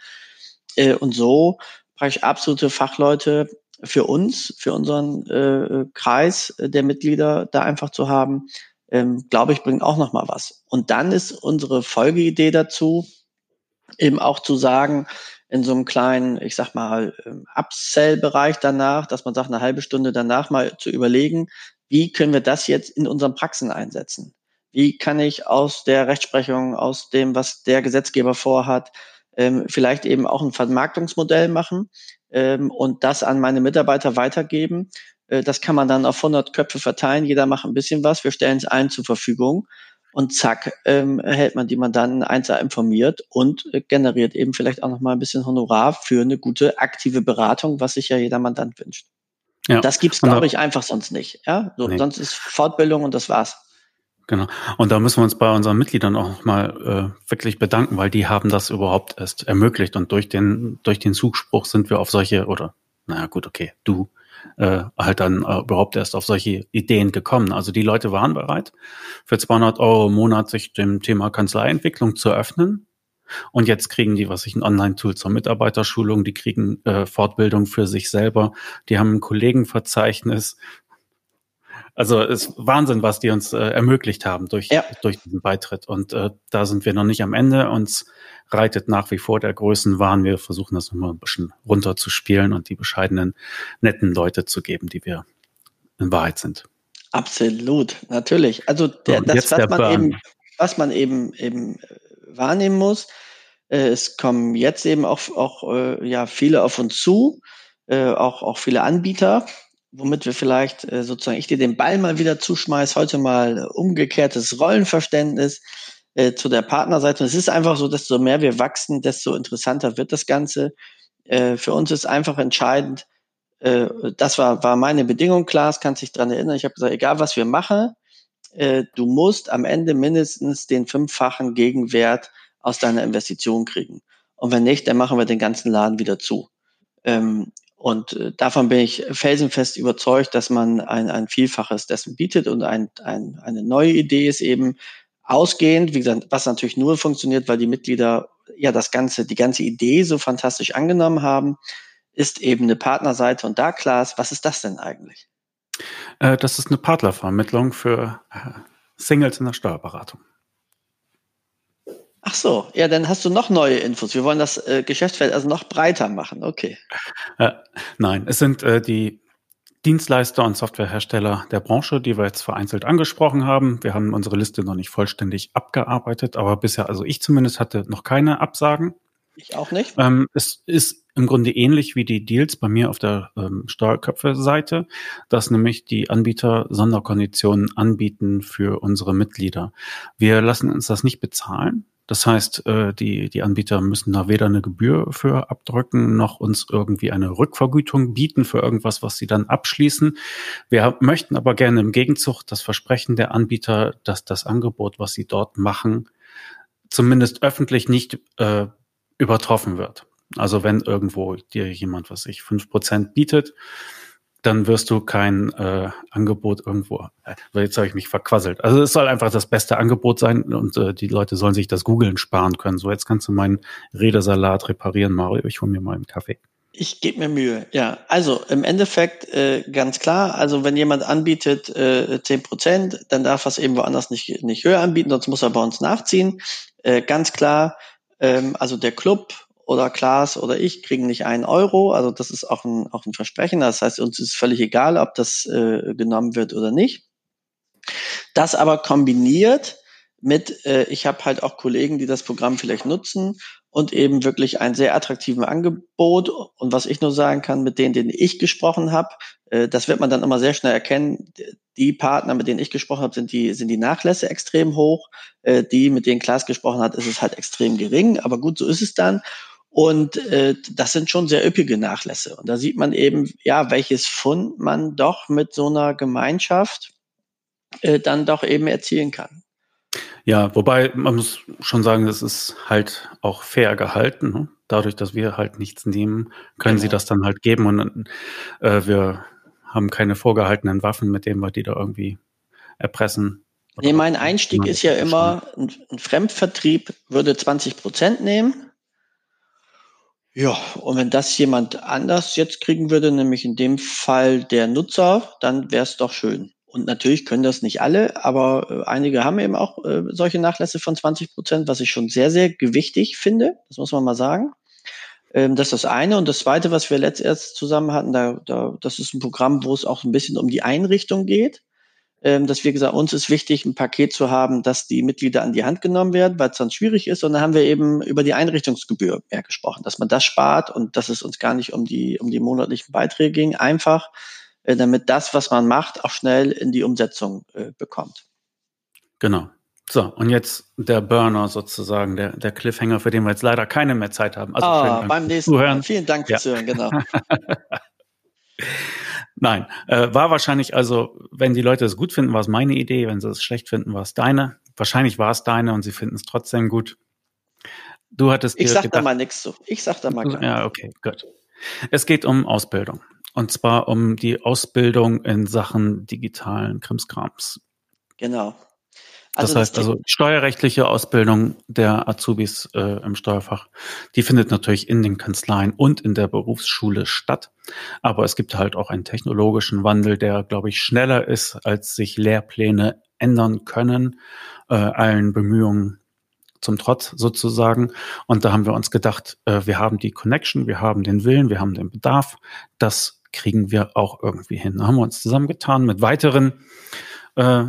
Äh, und so brauche ich absolute Fachleute für uns, für unseren äh, Kreis der Mitglieder da einfach zu haben, ähm, glaube ich, bringt auch nochmal was. Und dann ist unsere Folgeidee dazu, eben auch zu sagen, in so einem kleinen, ich sag mal, ähm, Upsell-Bereich danach, dass man sagt, eine halbe Stunde danach mal zu überlegen, wie können wir das jetzt in unseren Praxen einsetzen? Wie kann ich aus der Rechtsprechung, aus dem, was der Gesetzgeber vorhat, ähm, vielleicht eben auch ein Vermarktungsmodell machen ähm, und das an meine Mitarbeiter weitergeben. Äh, das kann man dann auf 100 Köpfe verteilen. Jeder macht ein bisschen was. Wir stellen es allen zur Verfügung. Und zack, ähm, erhält man die Mandanten einzeln informiert und äh, generiert eben vielleicht auch noch mal ein bisschen Honorar für eine gute aktive Beratung, was sich ja jeder Mandant wünscht. Ja. Das gibt's, glaube ich, einfach sonst nicht. Ja, so, nee. sonst ist Fortbildung und das war's.
Genau. Und da müssen wir uns bei unseren Mitgliedern auch mal äh, wirklich bedanken, weil die haben das überhaupt erst ermöglicht. Und durch den, durch den Zugspruch sind wir auf solche, oder naja gut, okay, du äh, halt dann äh, überhaupt erst auf solche Ideen gekommen. Also die Leute waren bereit, für 200 Euro im Monat sich dem Thema Kanzleientwicklung zu öffnen. Und jetzt kriegen die, was ich, ein Online-Tool zur Mitarbeiterschulung, die kriegen äh, Fortbildung für sich selber, die haben ein Kollegenverzeichnis, also ist Wahnsinn, was die uns äh, ermöglicht haben durch, ja. durch diesen Beitritt. Und äh, da sind wir noch nicht am Ende. Uns reitet nach wie vor der Größenwahn. Wir versuchen das nochmal ein bisschen runterzuspielen und die bescheidenen, netten Leute zu geben, die wir in Wahrheit sind.
Absolut, natürlich. Also der, so, das, was man, eben, was man eben, eben äh, wahrnehmen muss, äh, es kommen jetzt eben auch, auch äh, ja, viele auf uns zu, äh, auch, auch viele Anbieter, womit wir vielleicht äh, sozusagen ich dir den Ball mal wieder zuschmeiß, heute mal äh, umgekehrtes Rollenverständnis äh, zu der Partnerseite. Und es ist einfach so, desto mehr wir wachsen, desto interessanter wird das Ganze. Äh, für uns ist einfach entscheidend, äh, das war, war meine Bedingung, Klaas, kannst dich dran erinnern. Ich habe gesagt, egal was wir machen, äh, du musst am Ende mindestens den fünffachen Gegenwert aus deiner Investition kriegen. Und wenn nicht, dann machen wir den ganzen Laden wieder zu. Ähm, und äh, davon bin ich felsenfest überzeugt, dass man ein, ein Vielfaches dessen bietet und ein, ein, eine neue Idee ist eben ausgehend, wie gesagt, was natürlich nur funktioniert, weil die Mitglieder ja das ganze, die ganze Idee so fantastisch angenommen haben, ist eben eine Partnerseite. Und da, Klaas, was ist das denn eigentlich?
Äh, das ist eine Partnervermittlung für äh, Singles in der Steuerberatung.
Ach so, ja, dann hast du noch neue Infos. Wir wollen das äh, Geschäftsfeld also noch breiter machen. Okay.
Äh, nein, es sind äh, die Dienstleister und Softwarehersteller der Branche, die wir jetzt vereinzelt angesprochen haben. Wir haben unsere Liste noch nicht vollständig abgearbeitet, aber bisher, also ich zumindest hatte noch keine Absagen.
Ich auch nicht.
Ähm, es ist im Grunde ähnlich wie die Deals bei mir auf der ähm, Steuerköpfe-Seite, dass nämlich die Anbieter Sonderkonditionen anbieten für unsere Mitglieder. Wir lassen uns das nicht bezahlen. Das heißt, äh, die, die Anbieter müssen da weder eine Gebühr für abdrücken, noch uns irgendwie eine Rückvergütung bieten für irgendwas, was sie dann abschließen. Wir möchten aber gerne im Gegenzug das Versprechen der Anbieter, dass das Angebot, was sie dort machen, zumindest öffentlich nicht äh, übertroffen wird. Also wenn irgendwo dir jemand, was ich, fünf Prozent bietet, dann wirst du kein äh, Angebot irgendwo. Äh, jetzt habe ich mich verquasselt. Also es soll einfach das beste Angebot sein und äh, die Leute sollen sich das Googeln sparen können. So, jetzt kannst du meinen Redesalat reparieren, Mario. Ich hole mir mal einen Kaffee.
Ich gebe mir Mühe, ja. Also im Endeffekt äh, ganz klar, also wenn jemand anbietet äh, 10 Prozent, dann darf er es eben woanders nicht, nicht höher anbieten, sonst muss er bei uns nachziehen. Äh, ganz klar, ähm, also der Club oder Klaas oder ich kriegen nicht einen Euro. Also das ist auch ein, auch ein Versprechen. Das heißt, uns ist völlig egal, ob das äh, genommen wird oder nicht. Das aber kombiniert mit, äh, ich habe halt auch Kollegen, die das Programm vielleicht nutzen und eben wirklich ein sehr attraktiven Angebot. Und was ich nur sagen kann, mit denen, denen ich gesprochen habe, äh, das wird man dann immer sehr schnell erkennen. Die Partner, mit denen ich gesprochen habe, sind die, sind die Nachlässe extrem hoch. Äh, die, mit denen Klaas gesprochen hat, ist es halt extrem gering. Aber gut, so ist es dann. Und äh, das sind schon sehr üppige Nachlässe. Und da sieht man eben, ja, welches Fund man doch mit so einer Gemeinschaft äh, dann doch eben erzielen kann.
Ja, wobei man muss schon sagen, das ist halt auch fair gehalten. Ne? Dadurch, dass wir halt nichts nehmen, können genau. sie das dann halt geben und äh, wir haben keine vorgehaltenen Waffen, mit denen wir die da irgendwie erpressen.
Nee, mein Einstieg ist ja immer, ein, ein Fremdvertrieb würde 20 Prozent nehmen ja, und wenn das jemand anders jetzt kriegen würde, nämlich in dem Fall der Nutzer, dann wäre es doch schön. Und natürlich können das nicht alle, aber äh, einige haben eben auch äh, solche Nachlässe von 20 Prozent, was ich schon sehr, sehr gewichtig finde. Das muss man mal sagen. Ähm, das ist das eine. Und das zweite, was wir letztens zusammen hatten, da, da, das ist ein Programm, wo es auch ein bisschen um die Einrichtung geht. Ähm, dass wir gesagt, uns ist wichtig, ein Paket zu haben, dass die Mitglieder an die Hand genommen werden, weil es sonst schwierig ist. Und dann haben wir eben über die Einrichtungsgebühr mehr gesprochen, dass man das spart und dass es uns gar nicht um die, um die monatlichen Beiträge ging. Einfach, äh, damit das, was man macht, auch schnell in die Umsetzung äh, bekommt.
Genau. So, und jetzt der Burner sozusagen, der, der Cliffhanger, für den wir jetzt leider keine mehr Zeit haben.
Also ah, beim nächsten Mal. Vielen Dank fürs ja. Hören, genau.
Nein, äh, war wahrscheinlich, also wenn die Leute es gut finden, war es meine Idee, wenn sie es schlecht finden, war es deine. Wahrscheinlich war es deine und sie finden es trotzdem gut. Du hattest
Ich sag gedacht, da mal nichts zu. Ich sag da mal
gar Ja, okay, gut. Es geht um Ausbildung. Und zwar um die Ausbildung in Sachen digitalen Krimskrams.
Genau.
Also das heißt also steuerrechtliche Ausbildung der Azubis äh, im Steuerfach, die findet natürlich in den Kanzleien und in der Berufsschule statt. Aber es gibt halt auch einen technologischen Wandel, der, glaube ich, schneller ist, als sich Lehrpläne ändern können, äh, allen Bemühungen zum Trotz sozusagen. Und da haben wir uns gedacht, äh, wir haben die Connection, wir haben den Willen, wir haben den Bedarf. Das kriegen wir auch irgendwie hin. Da haben wir uns zusammengetan mit weiteren äh,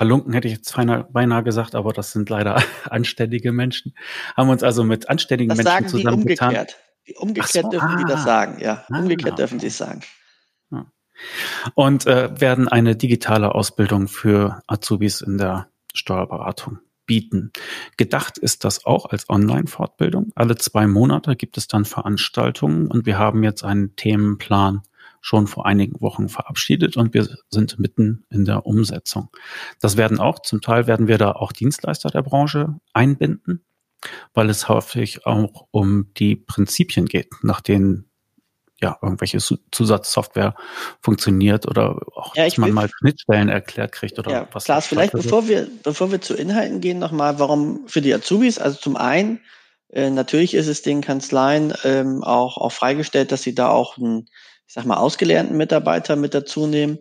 Halunken hätte ich jetzt beinahe gesagt, aber das sind leider anständige Menschen. Haben uns also mit anständigen das Menschen zusammengetan.
Umgekehrt, umgekehrt so, dürfen ah, die das ah. sagen, ja. Ah, umgekehrt dürfen okay. sie es sagen.
Und äh, werden eine digitale Ausbildung für Azubis in der Steuerberatung bieten. Gedacht ist das auch als Online-Fortbildung. Alle zwei Monate gibt es dann Veranstaltungen und wir haben jetzt einen Themenplan schon vor einigen Wochen verabschiedet und wir sind mitten in der Umsetzung. Das werden auch, zum Teil werden wir da auch Dienstleister der Branche einbinden, weil es häufig auch um die Prinzipien geht, nach denen ja, irgendwelche Zusatzsoftware funktioniert oder auch, ja, dass man mal Schnittstellen erklärt kriegt oder
ja, was. Klaas, vielleicht bevor wir, bevor wir zu Inhalten gehen, nochmal, warum für die Azubis, also zum einen, äh, natürlich ist es den Kanzleien ähm, auch, auch freigestellt, dass sie da auch ein ich sag mal, ausgelernten Mitarbeiter mit dazu nehmen.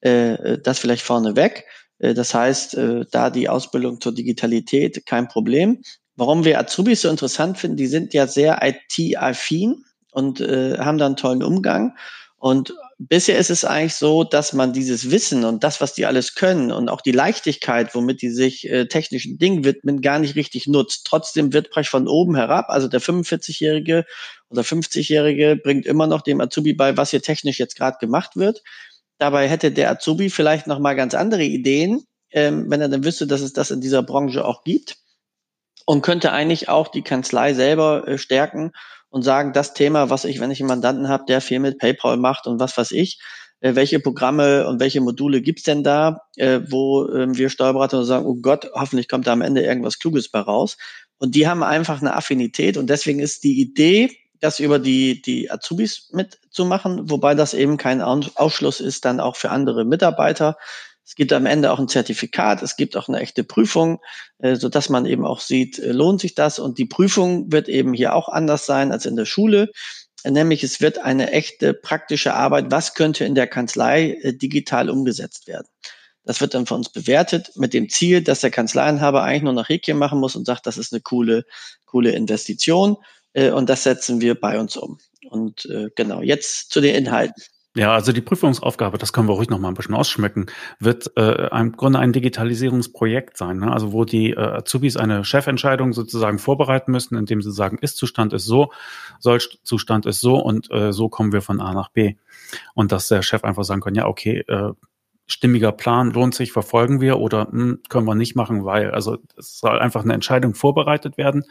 Äh, das vielleicht vorneweg. Äh, das heißt, äh, da die Ausbildung zur Digitalität kein Problem. Warum wir Azubis so interessant finden, die sind ja sehr IT-affin und äh, haben da einen tollen Umgang. Und bisher ist es eigentlich so, dass man dieses Wissen und das, was die alles können und auch die Leichtigkeit, womit die sich äh, technischen Dingen widmen, gar nicht richtig nutzt. Trotzdem wird praktisch von oben herab, also der 45-Jährige oder 50-Jährige bringt immer noch dem Azubi bei, was hier technisch jetzt gerade gemacht wird. Dabei hätte der Azubi vielleicht noch mal ganz andere Ideen, ähm, wenn er dann wüsste, dass es das in dieser Branche auch gibt und könnte eigentlich auch die Kanzlei selber äh, stärken und sagen, das Thema, was ich, wenn ich einen Mandanten habe, der viel mit PayPal macht und was weiß ich, äh, welche Programme und welche Module gibt's denn da, äh, wo äh, wir Steuerberater sagen, oh Gott, hoffentlich kommt da am Ende irgendwas Kluges bei raus. Und die haben einfach eine Affinität und deswegen ist die Idee, das über die, die Azubis mitzumachen, wobei das eben kein Ausschluss ist dann auch für andere Mitarbeiter, es gibt am Ende auch ein Zertifikat, es gibt auch eine echte Prüfung, äh, so dass man eben auch sieht, äh, lohnt sich das. Und die Prüfung wird eben hier auch anders sein als in der Schule. Nämlich es wird eine echte praktische Arbeit, was könnte in der Kanzlei äh, digital umgesetzt werden. Das wird dann von uns bewertet mit dem Ziel, dass der Kanzleienhaber eigentlich nur noch Häkchen machen muss und sagt, das ist eine coole, coole Investition. Und das setzen wir bei uns um. Und genau, jetzt zu den Inhalten.
Ja, also die Prüfungsaufgabe, das können wir ruhig noch mal ein bisschen ausschmücken, wird äh, im Grunde ein Digitalisierungsprojekt sein, ne? also wo die äh, Azubis eine Chefentscheidung sozusagen vorbereiten müssen, indem sie sagen, Ist-Zustand ist so, Soll-Zustand ist so und äh, so kommen wir von A nach B. Und dass der Chef einfach sagen kann, ja, okay, äh, stimmiger Plan lohnt sich, verfolgen wir oder mh, hm, können wir nicht machen, weil, also es soll einfach eine Entscheidung vorbereitet werden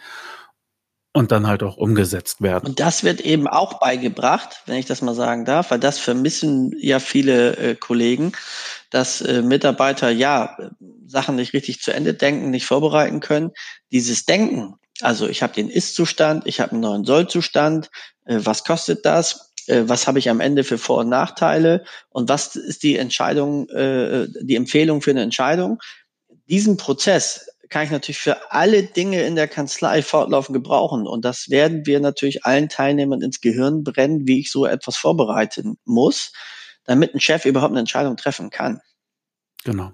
und dann halt auch umgesetzt werden.
Und das wird eben auch beigebracht, wenn ich das mal sagen darf, weil das vermissen ja viele äh, Kollegen, dass äh, Mitarbeiter ja Sachen nicht richtig zu Ende denken, nicht vorbereiten können. Dieses Denken, also ich habe den Ist-Zustand, ich habe einen neuen Soll-Zustand, äh, was kostet das? Äh, was habe ich am Ende für Vor- und Nachteile und was ist die Entscheidung, äh, die Empfehlung für eine Entscheidung? Diesen Prozess kann ich natürlich für alle Dinge in der Kanzlei fortlaufend gebrauchen. Und das werden wir natürlich allen Teilnehmern ins Gehirn brennen, wie ich so etwas vorbereiten muss. damit ein Chef überhaupt eine Entscheidung treffen kann.
Genau.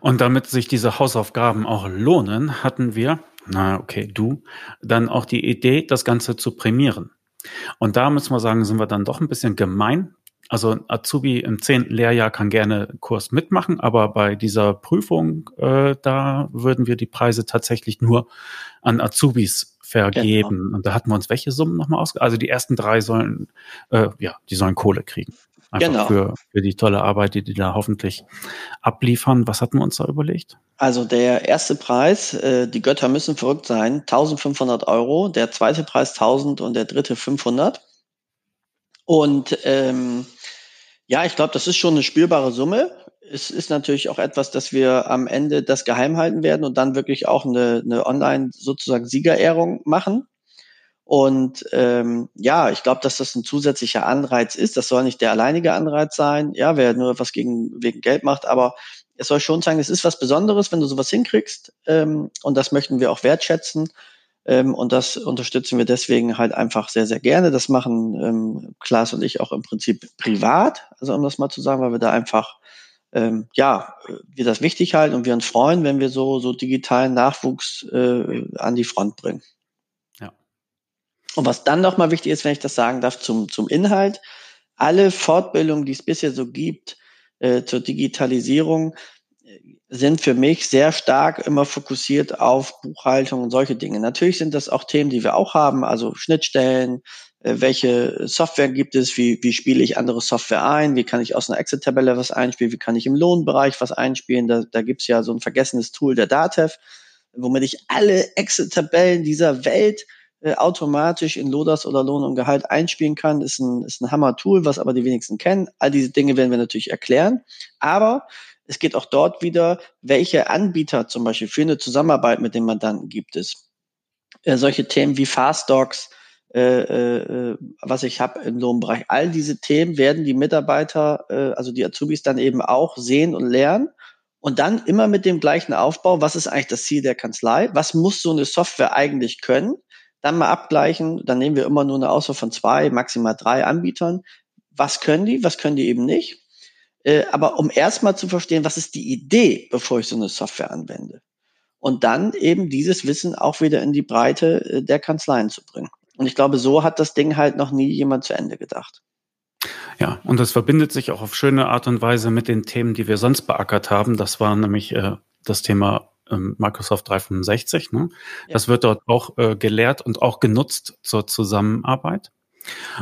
Und damit sich diese Hausaufgaben auch lohnen, hatten wir, na okay, du, dann auch die Idee, das Ganze zu prämieren. Und da müssen wir sagen, sind wir dann doch ein bisschen gemein. Also Azubi im zehnten Lehrjahr kann gerne Kurs mitmachen, aber bei dieser Prüfung, äh, da würden wir die Preise tatsächlich nur an Azubis vergeben. Genau. Und da hatten wir uns welche Summen nochmal aus? Also die ersten drei sollen, äh, ja, die sollen Kohle kriegen. Einfach genau. für, für die tolle Arbeit, die die da hoffentlich abliefern. Was hatten wir uns da überlegt?
Also der erste Preis, äh, die Götter müssen verrückt sein, 1500 Euro. Der zweite Preis 1000 und der dritte 500. Und ähm, ja, ich glaube, das ist schon eine spürbare Summe. Es ist natürlich auch etwas, dass wir am Ende das geheim halten werden und dann wirklich auch eine, eine Online sozusagen Siegerehrung machen. Und ähm, ja, ich glaube, dass das ein zusätzlicher Anreiz ist. Das soll nicht der alleinige Anreiz sein. Ja, wer nur was gegen wegen Geld macht, aber es soll schon sagen, es ist was Besonderes, wenn du sowas hinkriegst. Ähm, und das möchten wir auch wertschätzen. Ähm, und das unterstützen wir deswegen halt einfach sehr, sehr gerne. Das machen ähm, Klaas und ich auch im Prinzip privat, also um das mal zu sagen, weil wir da einfach ähm, ja, wir das wichtig halten und wir uns freuen, wenn wir so, so digitalen Nachwuchs äh, an die Front bringen. Und was dann nochmal wichtig ist, wenn ich das sagen darf, zum, zum Inhalt, alle Fortbildungen, die es bisher so gibt äh, zur Digitalisierung, äh, sind für mich sehr stark immer fokussiert auf Buchhaltung und solche Dinge. Natürlich sind das auch Themen, die wir auch haben, also Schnittstellen, äh, welche Software gibt es, wie, wie spiele ich andere Software ein, wie kann ich aus einer Excel-Tabelle was einspielen, wie kann ich im Lohnbereich was einspielen. Da, da gibt es ja so ein vergessenes Tool der DATEV, womit ich alle Excel-Tabellen dieser Welt äh, automatisch in Lodas oder Lohn und Gehalt einspielen kann, ist ein, ist ein Hammer-Tool, was aber die wenigsten kennen. All diese Dinge werden wir natürlich erklären. Aber es geht auch dort wieder, welche Anbieter zum Beispiel für eine Zusammenarbeit mit dem Mandanten gibt es. Äh, solche Themen wie Fastdocs, äh, äh, was ich habe im Lohnbereich. All diese Themen werden die Mitarbeiter, äh, also die Azubis dann eben auch sehen und lernen. Und dann immer mit dem gleichen Aufbau, was ist eigentlich das Ziel der Kanzlei? Was muss so eine Software eigentlich können? Dann mal abgleichen. Dann nehmen wir immer nur eine Auswahl von zwei, maximal drei Anbietern. Was können die, was können die eben nicht? Äh, aber um erstmal zu verstehen, was ist die Idee, bevor ich so eine Software anwende. Und dann eben dieses Wissen auch wieder in die Breite äh, der Kanzleien zu bringen. Und ich glaube, so hat das Ding halt noch nie jemand zu Ende gedacht.
Ja, und das verbindet sich auch auf schöne Art und Weise mit den Themen, die wir sonst beackert haben. Das war nämlich äh, das Thema ähm, Microsoft 365. Ne? Ja. Das wird dort auch äh, gelehrt und auch genutzt zur Zusammenarbeit.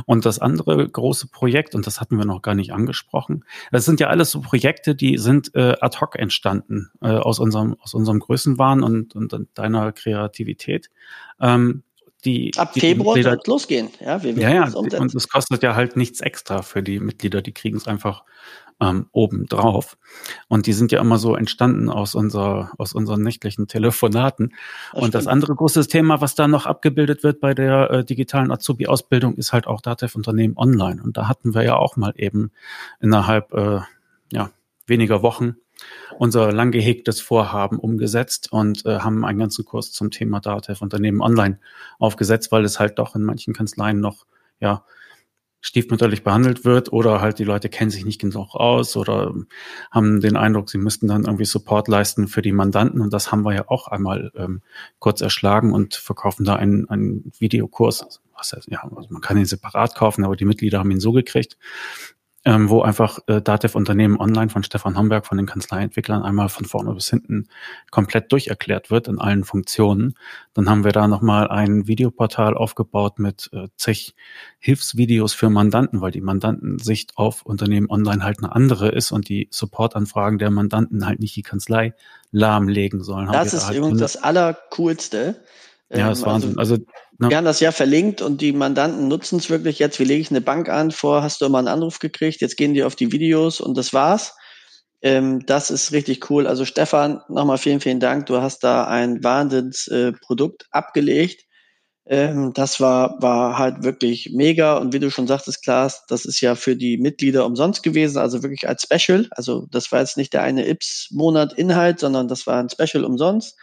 Und das andere große Projekt, und das hatten wir noch gar nicht angesprochen, das sind ja alles so Projekte, die sind äh, ad hoc entstanden äh, aus unserem aus unserem Größenwahn und, und, und deiner Kreativität. Ähm, die,
Ab
die
Februar wird losgehen.
Ja, wir ja, ja und es kostet ja halt nichts extra für die Mitglieder, die kriegen es einfach ähm, obendrauf. Und die sind ja immer so entstanden aus, unserer, aus unseren nächtlichen Telefonaten. Das und das andere große Thema, was da noch abgebildet wird bei der äh, digitalen Azubi-Ausbildung, ist halt auch Datev-Unternehmen online. Und da hatten wir ja auch mal eben innerhalb äh, ja, weniger Wochen unser lang gehegtes Vorhaben umgesetzt und äh, haben einen ganzen Kurs zum Thema Datev Unternehmen online aufgesetzt, weil es halt doch in manchen Kanzleien noch ja stiefmütterlich behandelt wird oder halt die Leute kennen sich nicht genug aus oder haben den Eindruck, sie müssten dann irgendwie Support leisten für die Mandanten und das haben wir ja auch einmal ähm, kurz erschlagen und verkaufen da einen, einen Videokurs. Was heißt, ja, also man kann ihn separat kaufen, aber die Mitglieder haben ihn so gekriegt ähm, wo einfach äh, Datev Unternehmen online von Stefan Homberg von den Kanzleientwicklern einmal von vorne bis hinten komplett durcherklärt wird in allen Funktionen. Dann haben wir da nochmal ein Videoportal aufgebaut mit äh, zig Hilfsvideos für Mandanten, weil die Mandantensicht auf Unternehmen online halt eine andere ist und die Supportanfragen der Mandanten halt nicht die Kanzlei lahmlegen sollen.
Das ist da halt übrigens das Allercoolste.
Ja, das ist ähm, Wahnsinn.
Also, also Ne? Wir haben das ja verlinkt und die Mandanten nutzen es wirklich jetzt. Wie lege ich eine Bank an? Vorher hast du immer einen Anruf gekriegt, jetzt gehen die auf die Videos und das war's. Ähm, das ist richtig cool. Also Stefan, nochmal vielen, vielen Dank. Du hast da ein Wahnsinnsprodukt äh, abgelegt. Ähm, das war, war halt wirklich mega. Und wie du schon sagtest, Klaas, das ist ja für die Mitglieder umsonst gewesen, also wirklich als Special. Also das war jetzt nicht der eine Ips-Monat Inhalt, sondern das war ein Special umsonst.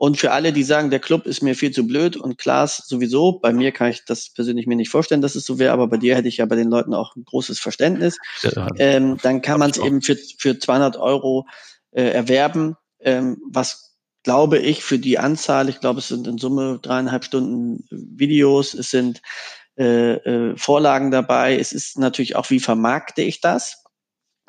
Und für alle, die sagen, der Club ist mir viel zu blöd und Klaas sowieso, bei mir kann ich das persönlich mir nicht vorstellen, dass es so wäre, aber bei dir hätte ich ja bei den Leuten auch ein großes Verständnis. Ja, ähm, dann kann man es eben für, für 200 Euro äh, erwerben, ähm, was glaube ich für die Anzahl, ich glaube es sind in Summe dreieinhalb Stunden Videos, es sind äh, äh, Vorlagen dabei, es ist natürlich auch, wie vermarkte ich das?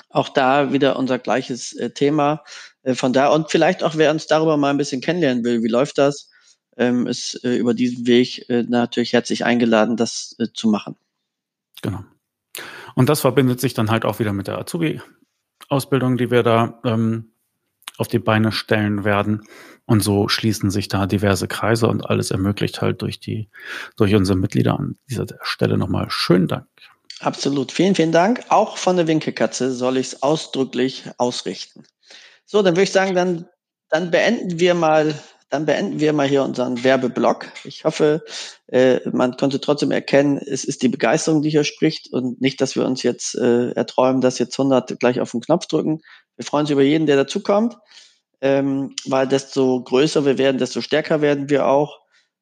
Auch da wieder unser gleiches äh, Thema. Äh, von da und vielleicht auch, wer uns darüber mal ein bisschen kennenlernen will, wie läuft das, ähm, ist äh, über diesen Weg äh, natürlich herzlich eingeladen, das zu machen.
Genau. Und das verbindet sich dann halt auch wieder mit der Azubi-Ausbildung, die wir da ähm, auf die Beine stellen werden. Und so schließen sich da diverse Kreise und alles ermöglicht halt durch die, durch unsere Mitglieder an dieser Stelle nochmal schönen Dank.
Absolut. Vielen, vielen Dank. Auch von der Winkelkatze soll ich es ausdrücklich ausrichten. So, dann würde ich sagen, dann, dann beenden wir mal, dann beenden wir mal hier unseren Werbeblock. Ich hoffe, äh, man konnte trotzdem erkennen, es ist die Begeisterung, die hier spricht und nicht, dass wir uns jetzt äh, erträumen, dass jetzt 100 gleich auf den Knopf drücken. Wir freuen uns über jeden, der dazukommt, ähm, weil desto größer wir werden, desto stärker werden wir auch.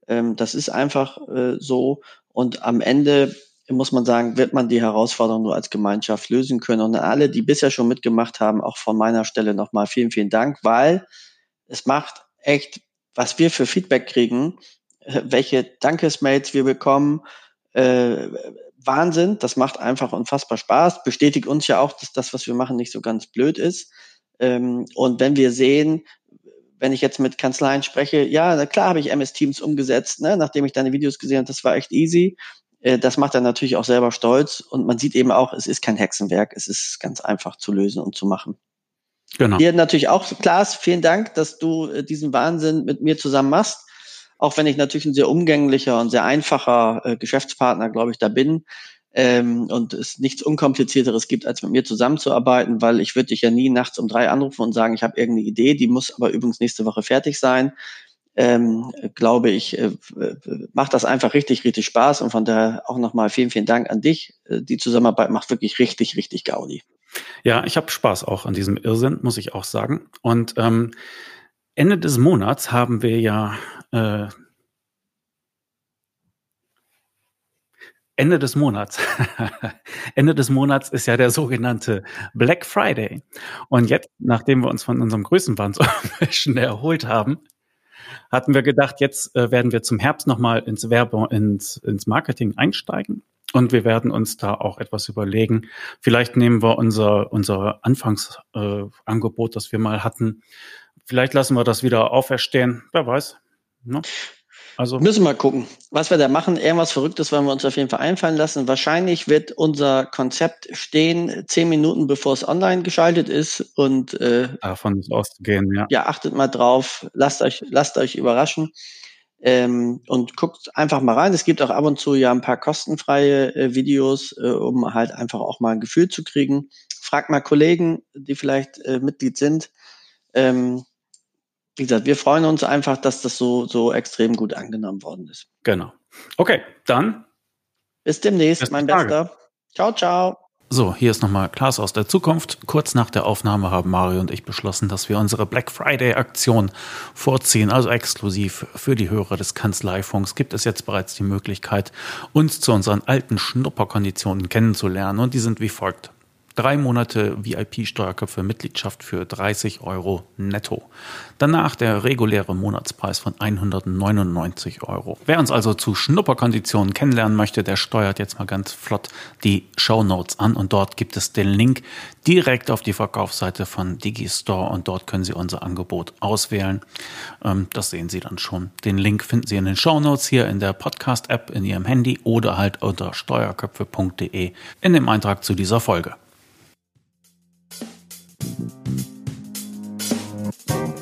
Ähm, das ist einfach äh, so. Und am Ende muss man sagen, wird man die Herausforderung nur als Gemeinschaft lösen können. Und alle, die bisher schon mitgemacht haben, auch von meiner Stelle nochmal vielen, vielen Dank, weil es macht echt, was wir für Feedback kriegen, äh, welche Dankesmails wir bekommen, äh, Wahnsinn. Das macht einfach unfassbar Spaß. Bestätigt uns ja auch, dass das, was wir machen, nicht so ganz blöd ist. Ähm, und wenn wir sehen, wenn ich jetzt mit Kanzleien spreche, ja, na klar habe ich MS Teams umgesetzt, ne, nachdem ich deine Videos gesehen habe, das war echt easy. Äh, das macht er natürlich auch selber stolz und man sieht eben auch, es ist kein Hexenwerk, es ist ganz einfach zu lösen und zu machen. Genau. Dir natürlich auch, Klaas, vielen Dank, dass du äh, diesen Wahnsinn mit mir zusammen machst. Auch wenn ich natürlich ein sehr umgänglicher und sehr einfacher äh, Geschäftspartner, glaube ich, da bin ähm, und es nichts Unkomplizierteres gibt, als mit mir zusammenzuarbeiten, weil ich würde dich ja nie nachts um drei anrufen und sagen, ich habe irgendeine Idee, die muss aber übrigens nächste Woche fertig sein ähm, glaube ich, äh, macht das einfach richtig, richtig Spaß. Und von daher auch nochmal vielen, vielen Dank an dich. Äh, die Zusammenarbeit macht wirklich richtig, richtig Gaudi.
Ja, ich habe Spaß auch an diesem Irrsinn, muss ich auch sagen. Und ähm, Ende des Monats haben wir ja äh, Ende des Monats. Ende des Monats ist ja der sogenannte Black Friday. Und jetzt, nachdem wir uns von unserem Größenwahn so schnell erholt haben, hatten wir gedacht, jetzt äh, werden wir zum Herbst nochmal ins Werbung, ins, ins Marketing einsteigen. Und wir werden uns da auch etwas überlegen. Vielleicht nehmen wir unser, unser Anfangsangebot, äh, das wir mal hatten. Vielleicht lassen wir das wieder auferstehen. Wer weiß.
Ne? Also müssen wir gucken, was wir da machen. Irgendwas Verrücktes wollen wir uns auf jeden Fall einfallen lassen. Wahrscheinlich wird unser Konzept stehen zehn Minuten bevor es online geschaltet ist und
äh, davon ist auszugehen. Ja.
Ja, achtet mal drauf. Lasst euch, lasst euch überraschen. Ähm, und guckt einfach mal rein. Es gibt auch ab und zu ja ein paar kostenfreie äh, Videos, äh, um halt einfach auch mal ein Gefühl zu kriegen. Fragt mal Kollegen, die vielleicht äh, Mitglied sind. Ähm, wie gesagt, wir freuen uns einfach, dass das so, so extrem gut angenommen worden ist.
Genau. Okay, dann.
Bis demnächst, Beste mein Tage. Bester. Ciao, ciao.
So, hier ist nochmal Klaas aus der Zukunft. Kurz nach der Aufnahme haben Mario und ich beschlossen, dass wir unsere Black Friday Aktion vorziehen. Also exklusiv für die Hörer des Kanzleifunks gibt es jetzt bereits die Möglichkeit, uns zu unseren alten Schnupperkonditionen kennenzulernen. Und die sind wie folgt. Drei Monate VIP-Steuerköpfe Mitgliedschaft für 30 Euro netto. Danach der reguläre Monatspreis von 199 Euro. Wer uns also zu Schnupperkonditionen kennenlernen möchte, der steuert jetzt mal ganz flott die Show Notes an und dort gibt es den Link direkt auf die Verkaufsseite von Digistore und dort können Sie unser Angebot auswählen. Ähm, das sehen Sie dann schon. Den Link finden Sie in den Show Notes hier in der Podcast-App in Ihrem Handy oder halt unter steuerköpfe.de in dem Eintrag zu dieser Folge. Thank you.